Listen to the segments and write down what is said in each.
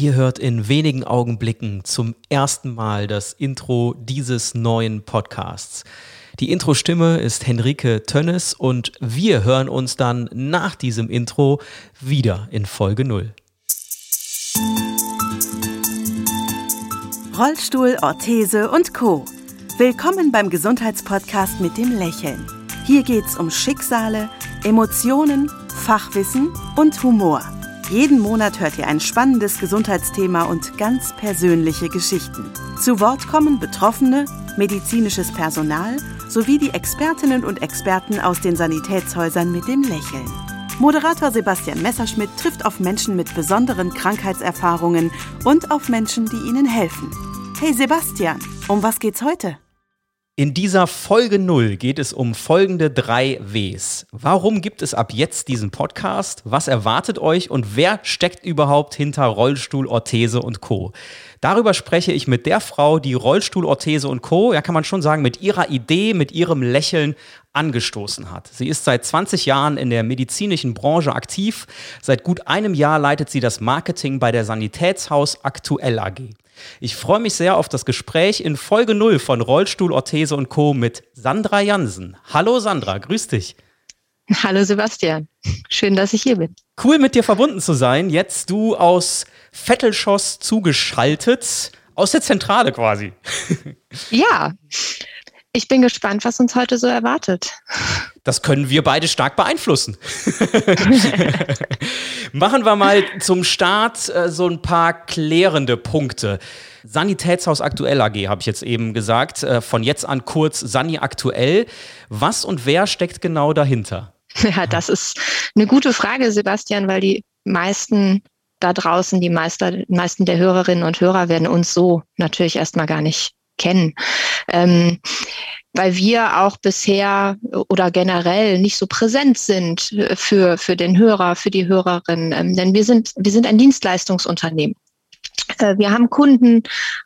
Ihr hört in wenigen Augenblicken zum ersten Mal das Intro dieses neuen Podcasts. Die Intro-Stimme ist Henrike Tönnes und wir hören uns dann nach diesem Intro wieder in Folge 0. Rollstuhl, Orthese und Co. Willkommen beim Gesundheitspodcast mit dem Lächeln. Hier geht's um Schicksale, Emotionen, Fachwissen und Humor. Jeden Monat hört ihr ein spannendes Gesundheitsthema und ganz persönliche Geschichten. Zu Wort kommen Betroffene, medizinisches Personal sowie die Expertinnen und Experten aus den Sanitätshäusern mit dem Lächeln. Moderator Sebastian Messerschmidt trifft auf Menschen mit besonderen Krankheitserfahrungen und auf Menschen, die ihnen helfen. Hey Sebastian, um was geht's heute? In dieser Folge 0 geht es um folgende drei Ws. Warum gibt es ab jetzt diesen Podcast? Was erwartet euch und wer steckt überhaupt hinter Rollstuhl, Orthese und Co? Darüber spreche ich mit der Frau, die Rollstuhl, Orthese und Co, ja kann man schon sagen, mit ihrer Idee, mit ihrem Lächeln angestoßen hat. Sie ist seit 20 Jahren in der medizinischen Branche aktiv. Seit gut einem Jahr leitet sie das Marketing bei der Sanitätshaus Aktuell AG. Ich freue mich sehr auf das Gespräch in Folge 0 von Rollstuhl, Orthese und Co. mit Sandra Jansen. Hallo Sandra, grüß dich. Hallo Sebastian, schön, dass ich hier bin. Cool mit dir verbunden zu sein. Jetzt du aus Vettelschoss zugeschaltet, aus der Zentrale quasi. Ja, ich bin gespannt, was uns heute so erwartet. Das können wir beide stark beeinflussen. Machen wir mal zum Start äh, so ein paar klärende Punkte. Sanitätshaus Aktuell AG habe ich jetzt eben gesagt. Äh, von jetzt an kurz Sani Aktuell. Was und wer steckt genau dahinter? Ja, das ist eine gute Frage, Sebastian, weil die meisten da draußen, die meisten der Hörerinnen und Hörer werden uns so natürlich erstmal gar nicht kennen. Ähm, weil wir auch bisher oder generell nicht so präsent sind für, für den Hörer, für die Hörerin. Ähm, denn wir sind, wir sind ein Dienstleistungsunternehmen. Äh, wir haben Kunden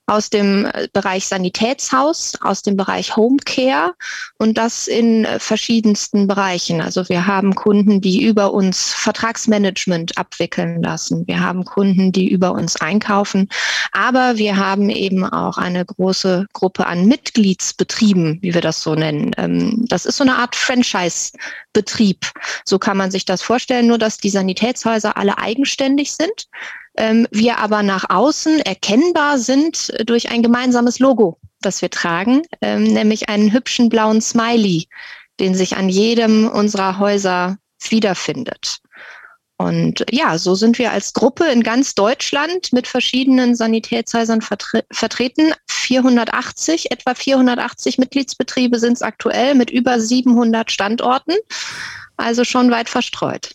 aus dem äh, Bereich Sanitätshaus, aus dem Bereich Homecare und das in äh, verschiedensten Bereichen. Also wir haben Kunden, die über uns Vertragsmanagement abwickeln lassen. Wir haben Kunden, die über uns einkaufen. Aber wir haben eben auch eine große Gruppe an Mitgliedsbetrieben, wie wir das so nennen. Ähm, das ist so eine Art Franchise-Betrieb. So kann man sich das vorstellen, nur dass die Sanitätshäuser alle eigenständig sind ähm, wir aber nach außen erkennbar sind durch ein gemeinsames Logo, das wir tragen, ähm, nämlich einen hübschen blauen Smiley, den sich an jedem unserer Häuser wiederfindet. Und ja, so sind wir als Gruppe in ganz Deutschland mit verschiedenen Sanitätshäusern vertre vertreten. 480, etwa 480 Mitgliedsbetriebe sind es aktuell mit über 700 Standorten, also schon weit verstreut.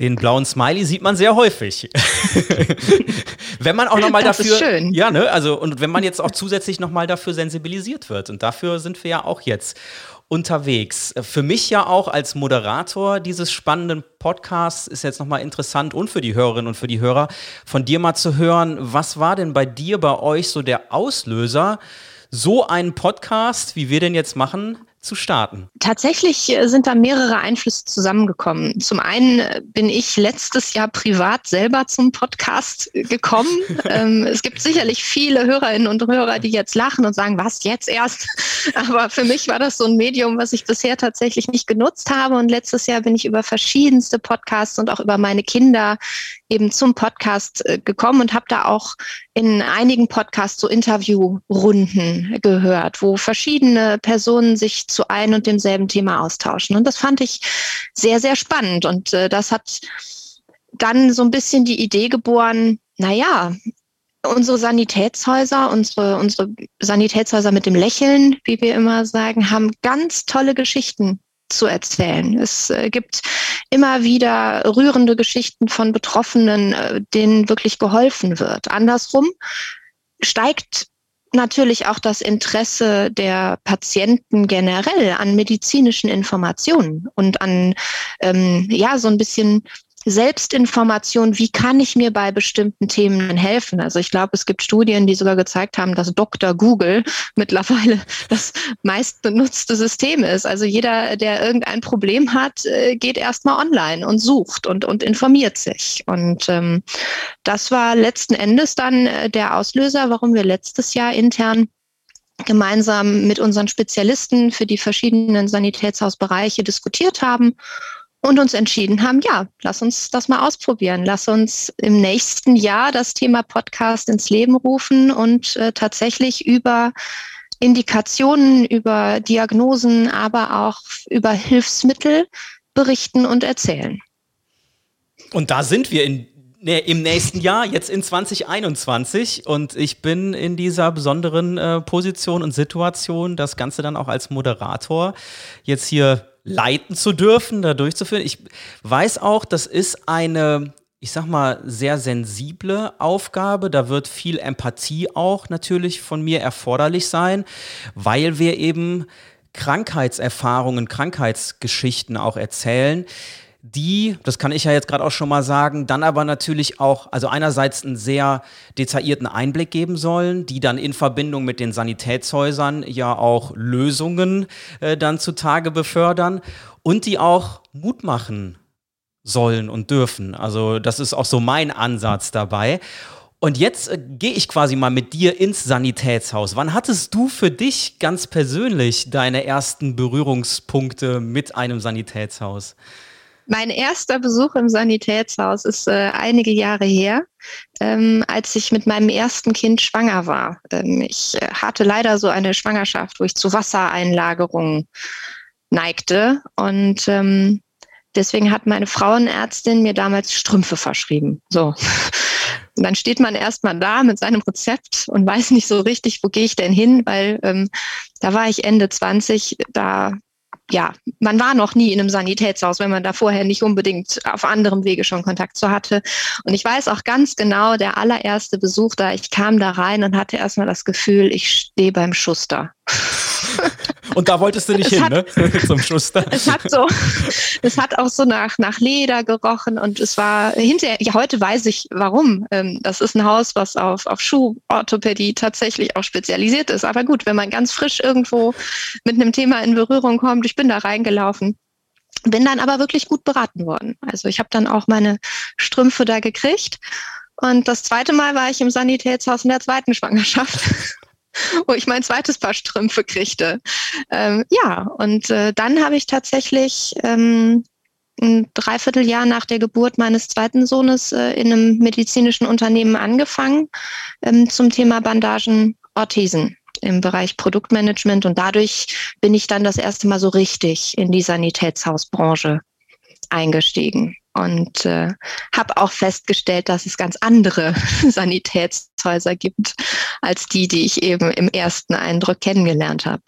Den blauen Smiley sieht man sehr häufig. wenn man auch nochmal dafür. Ist schön. Ja, ne? Also, und wenn man jetzt auch zusätzlich nochmal dafür sensibilisiert wird. Und dafür sind wir ja auch jetzt unterwegs. Für mich ja auch als Moderator dieses spannenden Podcasts ist jetzt nochmal interessant und für die Hörerinnen und für die Hörer von dir mal zu hören, was war denn bei dir, bei euch so der Auslöser, so einen Podcast, wie wir den jetzt machen, zu starten? Tatsächlich äh, sind da mehrere Einflüsse zusammengekommen. Zum einen äh, bin ich letztes Jahr privat selber zum Podcast äh, gekommen. ähm, es gibt sicherlich viele Hörerinnen und Hörer, die jetzt lachen und sagen, was jetzt erst? Aber für mich war das so ein Medium, was ich bisher tatsächlich nicht genutzt habe. Und letztes Jahr bin ich über verschiedenste Podcasts und auch über meine Kinder eben zum Podcast gekommen und habe da auch in einigen Podcasts so Interviewrunden gehört, wo verschiedene Personen sich zu ein und demselben Thema austauschen. Und das fand ich sehr, sehr spannend. Und äh, das hat dann so ein bisschen die Idee geboren, naja, unsere Sanitätshäuser, unsere, unsere Sanitätshäuser mit dem Lächeln, wie wir immer sagen, haben ganz tolle Geschichten zu erzählen. Es äh, gibt immer wieder rührende Geschichten von Betroffenen, äh, denen wirklich geholfen wird. Andersrum steigt natürlich auch das Interesse der Patienten generell an medizinischen Informationen und an ähm, ja so ein bisschen Selbstinformation, wie kann ich mir bei bestimmten Themen helfen? Also ich glaube, es gibt Studien, die sogar gezeigt haben, dass Dr. Google mittlerweile das meistbenutzte System ist. Also jeder, der irgendein Problem hat, äh, geht erstmal online und sucht und, und informiert sich. Und ähm, das war letzten Endes dann äh, der Auslöser, warum wir letztes Jahr intern gemeinsam mit unseren Spezialisten für die verschiedenen Sanitätshausbereiche diskutiert haben und uns entschieden haben, ja, lass uns das mal ausprobieren. Lass uns im nächsten Jahr das Thema Podcast ins Leben rufen und äh, tatsächlich über Indikationen, über Diagnosen, aber auch über Hilfsmittel berichten und erzählen. Und da sind wir in Nee, im nächsten Jahr, jetzt in 2021. Und ich bin in dieser besonderen äh, Position und Situation, das Ganze dann auch als Moderator jetzt hier leiten zu dürfen, da durchzuführen. Ich weiß auch, das ist eine, ich sag mal, sehr sensible Aufgabe. Da wird viel Empathie auch natürlich von mir erforderlich sein, weil wir eben Krankheitserfahrungen, Krankheitsgeschichten auch erzählen, die, das kann ich ja jetzt gerade auch schon mal sagen, dann aber natürlich auch, also einerseits einen sehr detaillierten Einblick geben sollen, die dann in Verbindung mit den Sanitätshäusern ja auch Lösungen äh, dann zutage befördern und die auch Mut machen sollen und dürfen. Also das ist auch so mein Ansatz dabei. Und jetzt äh, gehe ich quasi mal mit dir ins Sanitätshaus. Wann hattest du für dich ganz persönlich deine ersten Berührungspunkte mit einem Sanitätshaus? Mein erster Besuch im Sanitätshaus ist äh, einige Jahre her, ähm, als ich mit meinem ersten Kind schwanger war. Ähm, ich äh, hatte leider so eine Schwangerschaft, wo ich zu Wassereinlagerungen neigte. Und ähm, deswegen hat meine Frauenärztin mir damals Strümpfe verschrieben. So. Und dann steht man erstmal da mit seinem Rezept und weiß nicht so richtig, wo gehe ich denn hin, weil ähm, da war ich Ende 20, da ja, man war noch nie in einem Sanitätshaus, wenn man da vorher nicht unbedingt auf anderem Wege schon Kontakt zu hatte. Und ich weiß auch ganz genau, der allererste Besuch da, ich kam da rein und hatte erstmal das Gefühl, ich stehe beim Schuster. Und da wolltest du nicht hin, hat, ne? Zum Schuster. Es hat so, es hat auch so nach, nach Leder gerochen und es war hinterher, ja, heute weiß ich warum. Ähm, das ist ein Haus, was auf, auf Schuhorthopädie tatsächlich auch spezialisiert ist. Aber gut, wenn man ganz frisch irgendwo mit einem Thema in Berührung kommt, ich bin da reingelaufen. Bin dann aber wirklich gut beraten worden. Also ich habe dann auch meine Strümpfe da gekriegt. Und das zweite Mal war ich im Sanitätshaus in der zweiten Schwangerschaft. wo ich mein zweites Paar Strümpfe kriegte. Ähm, ja, und äh, dann habe ich tatsächlich ähm, ein Dreivierteljahr nach der Geburt meines zweiten Sohnes äh, in einem medizinischen Unternehmen angefangen ähm, zum Thema Bandagen, Orthesen im Bereich Produktmanagement und dadurch bin ich dann das erste Mal so richtig in die Sanitätshausbranche eingestiegen und äh, habe auch festgestellt, dass es ganz andere Sanitätshäuser gibt als die, die ich eben im ersten Eindruck kennengelernt habe.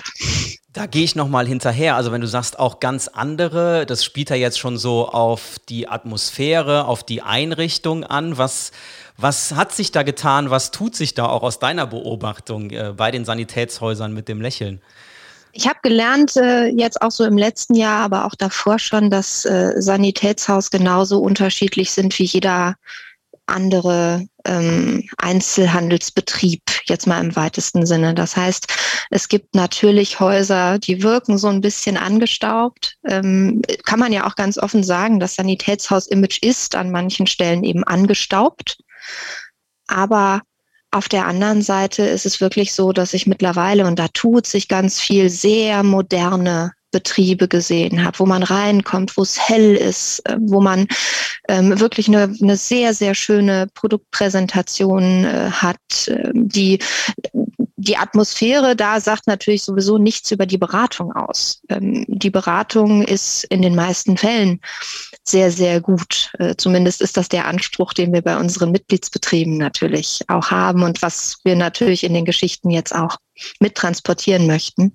Da gehe ich nochmal hinterher. Also wenn du sagst auch ganz andere, das spielt ja jetzt schon so auf die Atmosphäre, auf die Einrichtung an. Was, was hat sich da getan? Was tut sich da auch aus deiner Beobachtung äh, bei den Sanitätshäusern mit dem Lächeln? Ich habe gelernt, äh, jetzt auch so im letzten Jahr, aber auch davor schon, dass äh, Sanitätshaus genauso unterschiedlich sind wie jeder andere ähm, Einzelhandelsbetrieb, jetzt mal im weitesten Sinne. Das heißt, es gibt natürlich Häuser, die wirken so ein bisschen angestaubt. Ähm, kann man ja auch ganz offen sagen, das Sanitätshaus-Image ist an manchen Stellen eben angestaubt. Aber auf der anderen Seite ist es wirklich so, dass ich mittlerweile, und da tut sich ganz viel, sehr moderne Betriebe gesehen habe, wo man reinkommt, wo es hell ist, äh, wo man ähm, wirklich eine, eine sehr, sehr schöne Produktpräsentation äh, hat, äh, die die Atmosphäre da sagt natürlich sowieso nichts über die Beratung aus. Ähm, die Beratung ist in den meisten Fällen sehr, sehr gut. Äh, zumindest ist das der Anspruch, den wir bei unseren Mitgliedsbetrieben natürlich auch haben und was wir natürlich in den Geschichten jetzt auch mittransportieren möchten.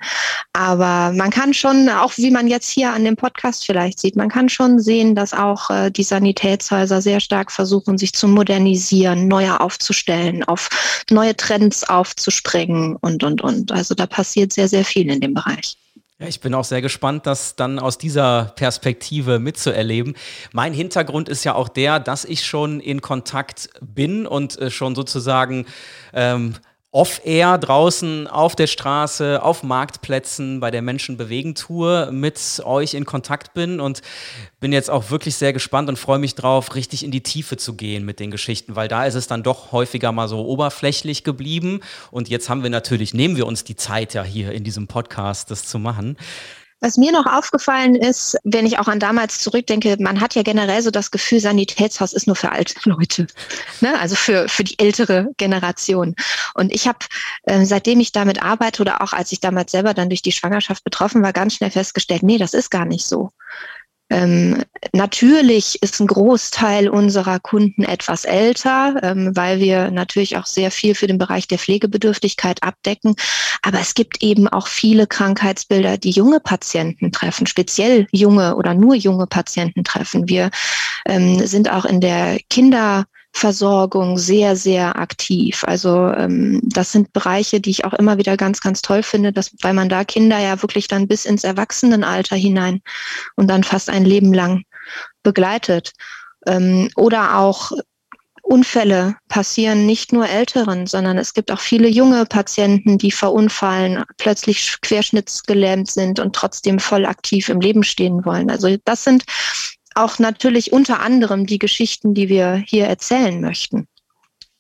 Aber man kann schon, auch wie man jetzt hier an dem Podcast vielleicht sieht, man kann schon sehen, dass auch äh, die Sanitätshäuser sehr stark versuchen, sich zu modernisieren, neuer aufzustellen, auf neue Trends aufzuspringen und, und, und. Also da passiert sehr, sehr viel in dem Bereich. Ja, ich bin auch sehr gespannt, das dann aus dieser Perspektive mitzuerleben. Mein Hintergrund ist ja auch der, dass ich schon in Kontakt bin und äh, schon sozusagen ähm, off-air draußen auf der Straße, auf Marktplätzen, bei der Menschen bewegen Tour mit euch in Kontakt bin und bin jetzt auch wirklich sehr gespannt und freue mich drauf, richtig in die Tiefe zu gehen mit den Geschichten, weil da ist es dann doch häufiger mal so oberflächlich geblieben und jetzt haben wir natürlich, nehmen wir uns die Zeit ja hier in diesem Podcast, das zu machen. Was mir noch aufgefallen ist, wenn ich auch an damals zurückdenke, man hat ja generell so das Gefühl, Sanitätshaus ist nur für alte Leute, ne? also für, für die ältere Generation. Und ich habe, äh, seitdem ich damit arbeite oder auch als ich damals selber dann durch die Schwangerschaft betroffen war, ganz schnell festgestellt, nee, das ist gar nicht so. Ähm, natürlich ist ein Großteil unserer Kunden etwas älter, ähm, weil wir natürlich auch sehr viel für den Bereich der Pflegebedürftigkeit abdecken. Aber es gibt eben auch viele Krankheitsbilder, die junge Patienten treffen, speziell junge oder nur junge Patienten treffen. Wir ähm, sind auch in der Kinder Versorgung sehr, sehr aktiv. Also ähm, das sind Bereiche, die ich auch immer wieder ganz, ganz toll finde, dass, weil man da Kinder ja wirklich dann bis ins Erwachsenenalter hinein und dann fast ein Leben lang begleitet. Ähm, oder auch Unfälle passieren nicht nur Älteren, sondern es gibt auch viele junge Patienten, die verunfallen, plötzlich querschnittsgelähmt sind und trotzdem voll aktiv im Leben stehen wollen. Also das sind auch natürlich unter anderem die Geschichten, die wir hier erzählen möchten.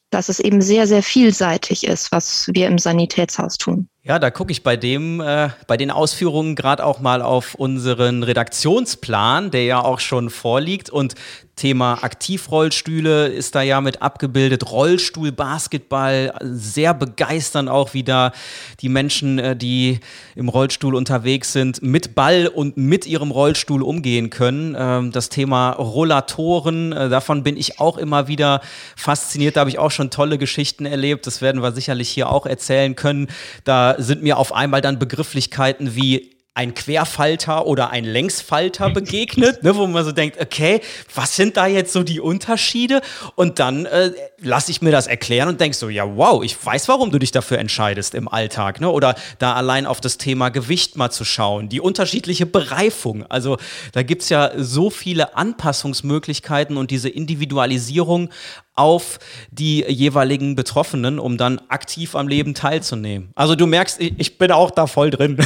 Dass es eben sehr, sehr vielseitig ist, was wir im Sanitätshaus tun. Ja, da gucke ich bei dem, äh, bei den Ausführungen gerade auch mal auf unseren Redaktionsplan, der ja auch schon vorliegt. Und Thema Aktivrollstühle ist da ja mit abgebildet. Rollstuhl, Basketball, sehr begeistern auch wieder die Menschen, äh, die im Rollstuhl unterwegs sind, mit Ball und mit ihrem Rollstuhl umgehen können. Ähm, das Thema Rollatoren, äh, davon bin ich auch immer wieder fasziniert. Da habe ich auch schon tolle Geschichten erlebt. Das werden wir sicherlich hier auch erzählen können. Da sind mir auf einmal dann Begrifflichkeiten wie ein Querfalter oder ein Längsfalter begegnet, ne, wo man so denkt, okay, was sind da jetzt so die Unterschiede? Und dann äh, lasse ich mir das erklären und denk so, ja, wow, ich weiß, warum du dich dafür entscheidest im Alltag, ne? Oder da allein auf das Thema Gewicht mal zu schauen, die unterschiedliche Bereifung. Also da gibt es ja so viele Anpassungsmöglichkeiten und diese Individualisierung auf die jeweiligen Betroffenen, um dann aktiv am Leben teilzunehmen. Also du merkst, ich bin auch da voll drin.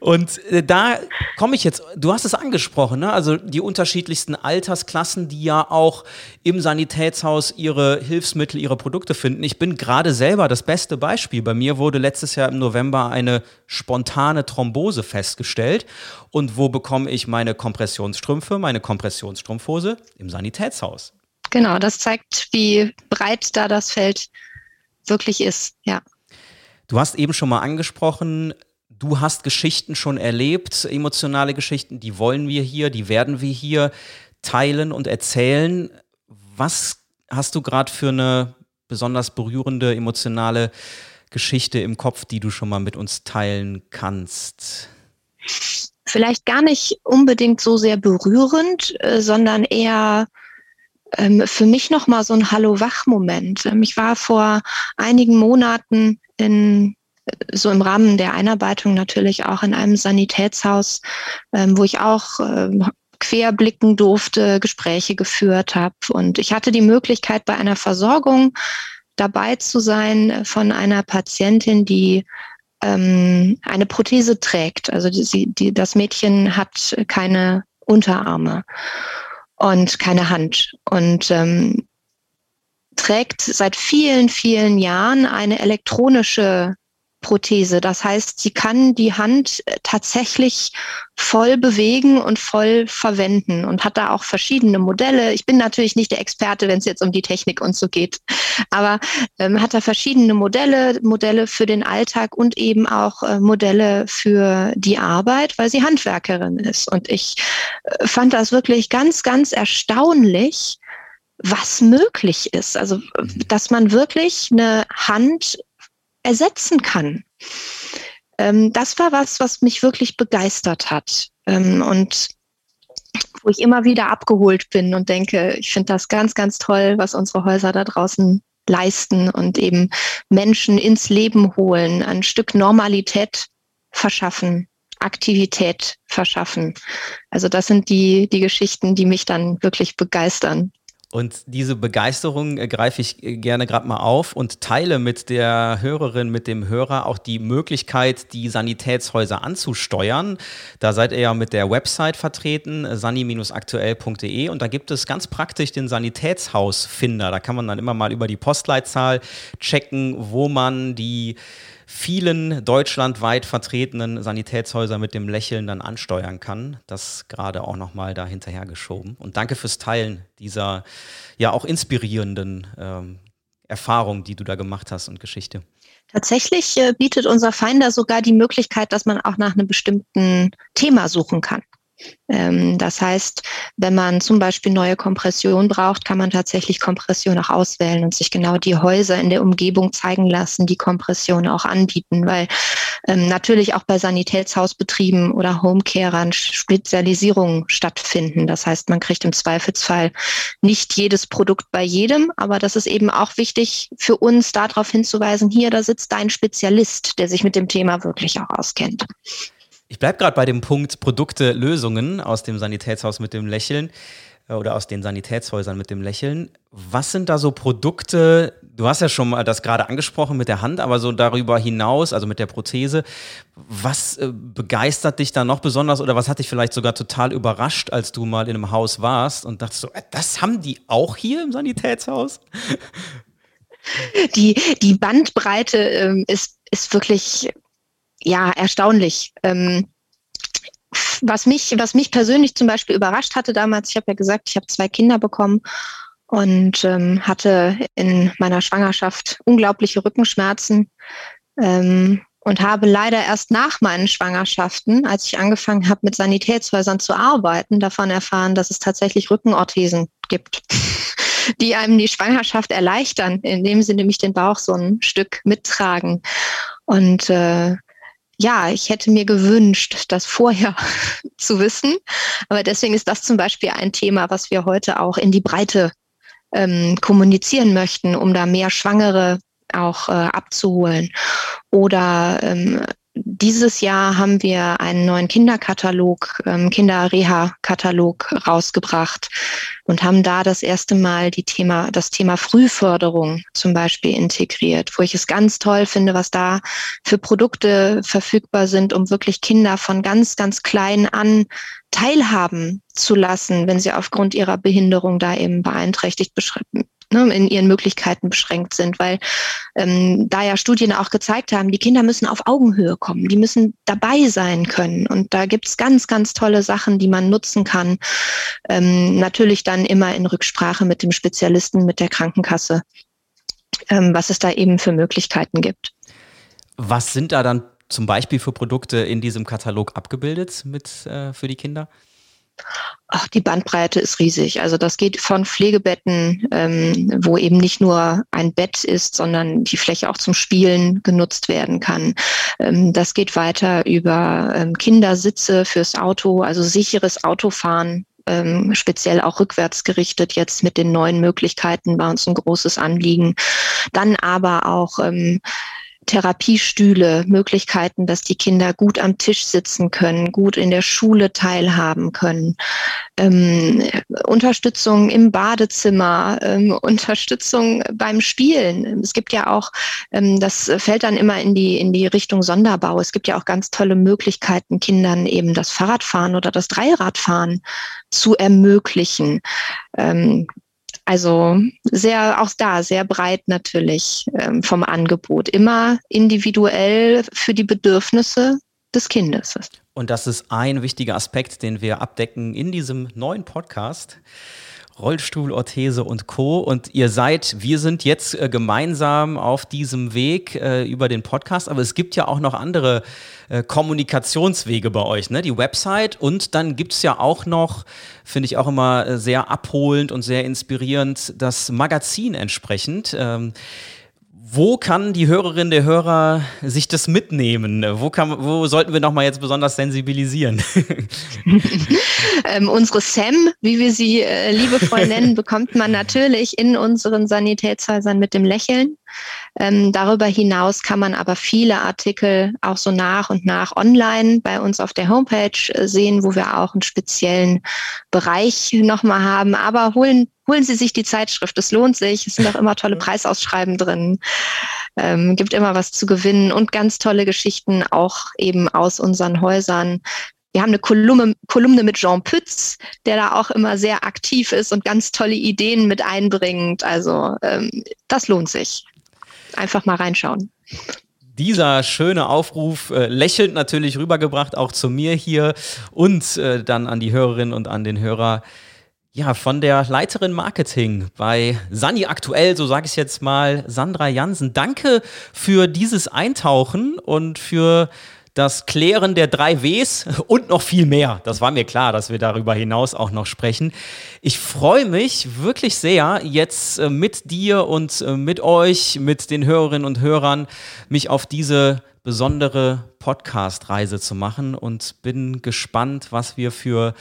Und äh, da komme ich jetzt, du hast es angesprochen, ne? also die unterschiedlichsten Altersklassen, die ja auch im Sanitätshaus ihre Hilfsmittel, ihre Produkte finden. Ich bin gerade selber das beste Beispiel. Bei mir wurde letztes Jahr im November eine spontane Thrombose festgestellt. Und wo bekomme ich meine Kompressionsstrümpfe, meine Kompressionsstrumpfhose? Im Sanitätshaus. Genau, das zeigt, wie breit da das Feld wirklich ist, ja. Du hast eben schon mal angesprochen, du hast Geschichten schon erlebt, emotionale Geschichten, die wollen wir hier, die werden wir hier teilen und erzählen. Was hast du gerade für eine besonders berührende, emotionale Geschichte im Kopf, die du schon mal mit uns teilen kannst? vielleicht gar nicht unbedingt so sehr berührend, äh, sondern eher ähm, für mich nochmal so ein Hallo-Wach-Moment. Ähm, ich war vor einigen Monaten in äh, so im Rahmen der Einarbeitung natürlich auch in einem Sanitätshaus, ähm, wo ich auch ähm, querblicken durfte, Gespräche geführt habe. Und ich hatte die Möglichkeit, bei einer Versorgung dabei zu sein von einer Patientin, die ähm, eine Prothese trägt. Also die, die, das Mädchen hat keine Unterarme und keine Hand und ähm, trägt seit vielen, vielen Jahren eine elektronische Prothese. Das heißt, sie kann die Hand äh, tatsächlich voll bewegen und voll verwenden und hat da auch verschiedene Modelle. Ich bin natürlich nicht der Experte, wenn es jetzt um die Technik und so geht, aber ähm, hat da verschiedene Modelle, Modelle für den Alltag und eben auch äh, Modelle für die Arbeit, weil sie Handwerkerin ist. Und ich äh, fand das wirklich ganz, ganz erstaunlich, was möglich ist. Also, dass man wirklich eine Hand ersetzen kann. Ähm, das war was, was mich wirklich begeistert hat. Ähm, und wo ich immer wieder abgeholt bin und denke, ich finde das ganz, ganz toll, was unsere Häuser da draußen leisten und eben Menschen ins Leben holen, ein Stück Normalität verschaffen, Aktivität verschaffen. Also das sind die, die Geschichten, die mich dann wirklich begeistern. Und diese Begeisterung äh, greife ich äh, gerne gerade mal auf und teile mit der Hörerin, mit dem Hörer auch die Möglichkeit, die Sanitätshäuser anzusteuern. Da seid ihr ja mit der Website vertreten, äh, sani-aktuell.de und da gibt es ganz praktisch den Sanitätshausfinder. Da kann man dann immer mal über die Postleitzahl checken, wo man die vielen deutschlandweit vertretenen Sanitätshäuser mit dem Lächeln dann ansteuern kann. Das gerade auch nochmal da hinterhergeschoben. Und danke fürs Teilen dieser ja auch inspirierenden ähm, Erfahrung, die du da gemacht hast und Geschichte. Tatsächlich äh, bietet unser Finder sogar die Möglichkeit, dass man auch nach einem bestimmten Thema suchen kann. Ähm, das heißt, wenn man zum Beispiel neue Kompression braucht, kann man tatsächlich Kompression auch auswählen und sich genau die Häuser in der Umgebung zeigen lassen, die Kompression auch anbieten, weil ähm, natürlich auch bei Sanitätshausbetrieben oder Homecarern Spezialisierungen stattfinden. Das heißt, man kriegt im Zweifelsfall nicht jedes Produkt bei jedem, aber das ist eben auch wichtig für uns, darauf hinzuweisen, hier, da sitzt dein Spezialist, der sich mit dem Thema wirklich auch auskennt. Ich bleibe gerade bei dem Punkt Produkte, Lösungen aus dem Sanitätshaus mit dem Lächeln äh, oder aus den Sanitätshäusern mit dem Lächeln. Was sind da so Produkte? Du hast ja schon mal das gerade angesprochen mit der Hand, aber so darüber hinaus, also mit der Prothese, was äh, begeistert dich da noch besonders oder was hat dich vielleicht sogar total überrascht, als du mal in einem Haus warst und dachtest so, äh, das haben die auch hier im Sanitätshaus? Die, die Bandbreite ähm, ist, ist wirklich ja, erstaunlich. Ähm, was mich, was mich persönlich zum Beispiel überrascht hatte damals, ich habe ja gesagt, ich habe zwei Kinder bekommen und ähm, hatte in meiner Schwangerschaft unglaubliche Rückenschmerzen ähm, und habe leider erst nach meinen Schwangerschaften, als ich angefangen habe, mit Sanitätshäusern zu arbeiten, davon erfahren, dass es tatsächlich Rückenorthesen gibt, die einem die Schwangerschaft erleichtern, indem sie nämlich den Bauch so ein Stück mittragen. Und äh, ja, ich hätte mir gewünscht, das vorher zu wissen. Aber deswegen ist das zum Beispiel ein Thema, was wir heute auch in die Breite ähm, kommunizieren möchten, um da mehr Schwangere auch äh, abzuholen. Oder ähm, dieses Jahr haben wir einen neuen Kinderkatalog, ähm, Kinderreha-Katalog rausgebracht und haben da das erste Mal die Thema, das Thema Frühförderung zum Beispiel integriert, wo ich es ganz toll finde, was da für Produkte verfügbar sind, um wirklich Kinder von ganz, ganz klein an teilhaben zu lassen, wenn sie aufgrund ihrer Behinderung da eben beeinträchtigt ne, in ihren Möglichkeiten beschränkt sind, weil ähm, da ja Studien auch gezeigt haben, die Kinder müssen auf Augenhöhe kommen, die müssen dabei sein können. Und da gibt's ganz, ganz tolle Sachen, die man nutzen kann. Ähm, natürlich dann immer in Rücksprache mit dem Spezialisten, mit der Krankenkasse, ähm, was es da eben für Möglichkeiten gibt. Was sind da dann zum Beispiel für Produkte in diesem Katalog abgebildet mit, äh, für die Kinder? Ach, die Bandbreite ist riesig. Also das geht von Pflegebetten, ähm, wo eben nicht nur ein Bett ist, sondern die Fläche auch zum Spielen genutzt werden kann. Ähm, das geht weiter über ähm, Kindersitze fürs Auto, also sicheres Autofahren. Ähm, speziell auch rückwärts gerichtet jetzt mit den neuen Möglichkeiten war uns ein großes Anliegen. Dann aber auch ähm, Therapiestühle, Möglichkeiten, dass die Kinder gut am Tisch sitzen können, gut in der Schule teilhaben können, ähm, Unterstützung im Badezimmer, ähm, Unterstützung beim Spielen. Es gibt ja auch, ähm, das fällt dann immer in die, in die Richtung Sonderbau. Es gibt ja auch ganz tolle Möglichkeiten, Kindern eben das Fahrradfahren oder das Dreiradfahren zu ermöglichen. Also sehr, auch da sehr breit natürlich ähm, vom Angebot. Immer individuell für die Bedürfnisse des Kindes. Und das ist ein wichtiger Aspekt, den wir abdecken in diesem neuen Podcast. Rollstuhl, Orthese und Co. Und ihr seid, wir sind jetzt äh, gemeinsam auf diesem Weg äh, über den Podcast, aber es gibt ja auch noch andere äh, Kommunikationswege bei euch, ne? Die Website und dann gibt es ja auch noch, finde ich auch immer äh, sehr abholend und sehr inspirierend, das Magazin entsprechend. Ähm, wo kann die Hörerin der Hörer sich das mitnehmen? Wo, kann, wo sollten wir nochmal jetzt besonders sensibilisieren? Ähm, unsere Sam, wie wir sie äh, liebevoll nennen, bekommt man natürlich in unseren Sanitätshäusern mit dem Lächeln. Ähm, darüber hinaus kann man aber viele Artikel auch so nach und nach online bei uns auf der Homepage äh, sehen, wo wir auch einen speziellen Bereich nochmal haben. Aber holen, holen Sie sich die Zeitschrift, es lohnt sich. Es sind auch immer tolle Preisausschreiben drin. Ähm, gibt immer was zu gewinnen und ganz tolle Geschichten auch eben aus unseren Häusern. Wir haben eine Kolumne, Kolumne mit Jean Pütz, der da auch immer sehr aktiv ist und ganz tolle Ideen mit einbringt. Also ähm, das lohnt sich. Einfach mal reinschauen dieser schöne Aufruf äh, lächelnd natürlich rübergebracht, auch zu mir hier und äh, dann an die Hörerinnen und an den Hörer. Ja, von der Leiterin Marketing bei Sani aktuell, so sage ich jetzt mal, Sandra Jansen. Danke für dieses Eintauchen und für das Klären der drei Ws und noch viel mehr. Das war mir klar, dass wir darüber hinaus auch noch sprechen. Ich freue mich wirklich sehr, jetzt äh, mit dir und äh, mit euch, mit den Hörerinnen und Hörern, mich auf diese besondere Podcast-Reise zu machen und bin gespannt, was wir für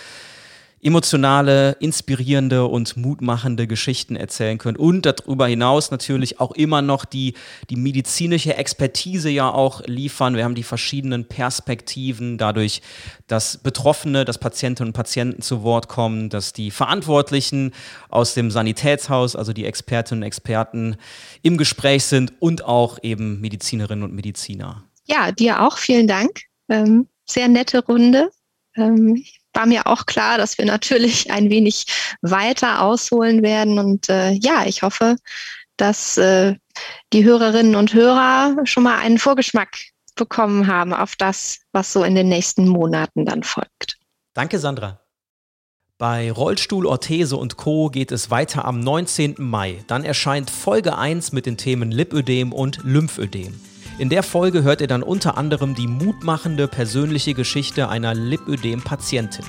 emotionale, inspirierende und mutmachende Geschichten erzählen können und darüber hinaus natürlich auch immer noch die, die medizinische Expertise ja auch liefern. Wir haben die verschiedenen Perspektiven dadurch, dass Betroffene, dass Patientinnen und Patienten zu Wort kommen, dass die Verantwortlichen aus dem Sanitätshaus, also die Expertinnen und Experten im Gespräch sind und auch eben Medizinerinnen und Mediziner. Ja, dir auch vielen Dank. Ähm, sehr nette Runde. Ähm, war mir auch klar, dass wir natürlich ein wenig weiter ausholen werden. Und äh, ja, ich hoffe, dass äh, die Hörerinnen und Hörer schon mal einen Vorgeschmack bekommen haben auf das, was so in den nächsten Monaten dann folgt. Danke, Sandra. Bei Rollstuhl, Orthese und Co. geht es weiter am 19. Mai. Dann erscheint Folge 1 mit den Themen Lipödem und Lymphödem. In der Folge hört ihr dann unter anderem die mutmachende persönliche Geschichte einer Lipödem-Patientin.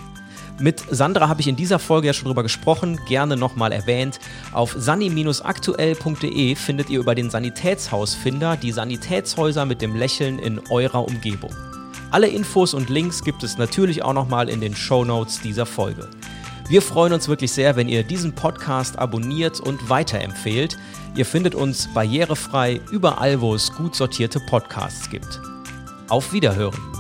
Mit Sandra habe ich in dieser Folge ja schon drüber gesprochen, gerne nochmal erwähnt. Auf sani-aktuell.de findet ihr über den Sanitätshausfinder die Sanitätshäuser mit dem Lächeln in eurer Umgebung. Alle Infos und Links gibt es natürlich auch nochmal in den Show Notes dieser Folge. Wir freuen uns wirklich sehr, wenn ihr diesen Podcast abonniert und weiterempfehlt. Ihr findet uns barrierefrei überall, wo es gut sortierte Podcasts gibt. Auf Wiederhören!